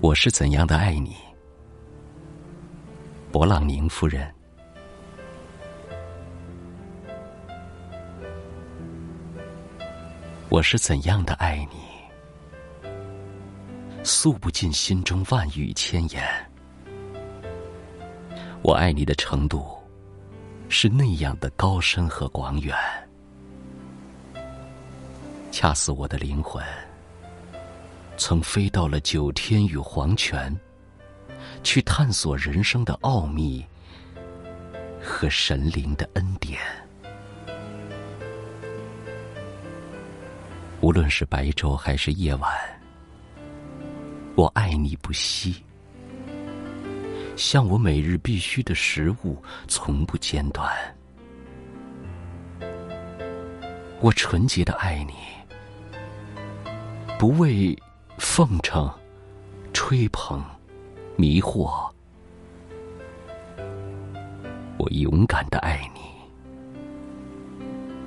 我是怎样的爱你，勃朗宁夫人？我是怎样的爱你，诉不尽心中万语千言。我爱你的程度，是那样的高深和广远，恰似我的灵魂。曾飞到了九天与黄泉，去探索人生的奥秘和神灵的恩典。无论是白昼还是夜晚，我爱你不息，像我每日必须的食物，从不间断。我纯洁的爱你，不为。奉承、吹捧、迷惑，我勇敢的爱你，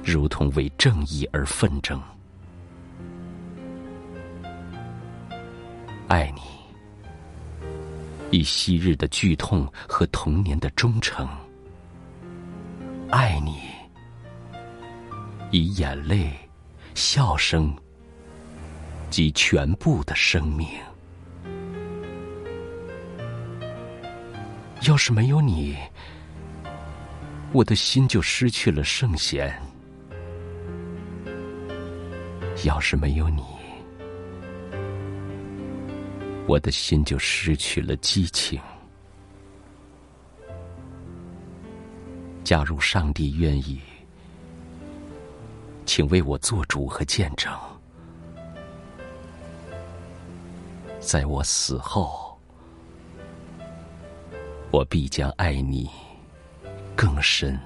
如同为正义而奋争。爱你，以昔日的剧痛和童年的忠诚；爱你，以眼泪、笑声。及全部的生命。要是没有你，我的心就失去了圣贤；要是没有你，我的心就失去了激情。假如上帝愿意，请为我做主和见证。在我死后，我必将爱你更深、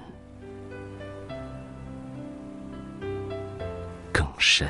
更深。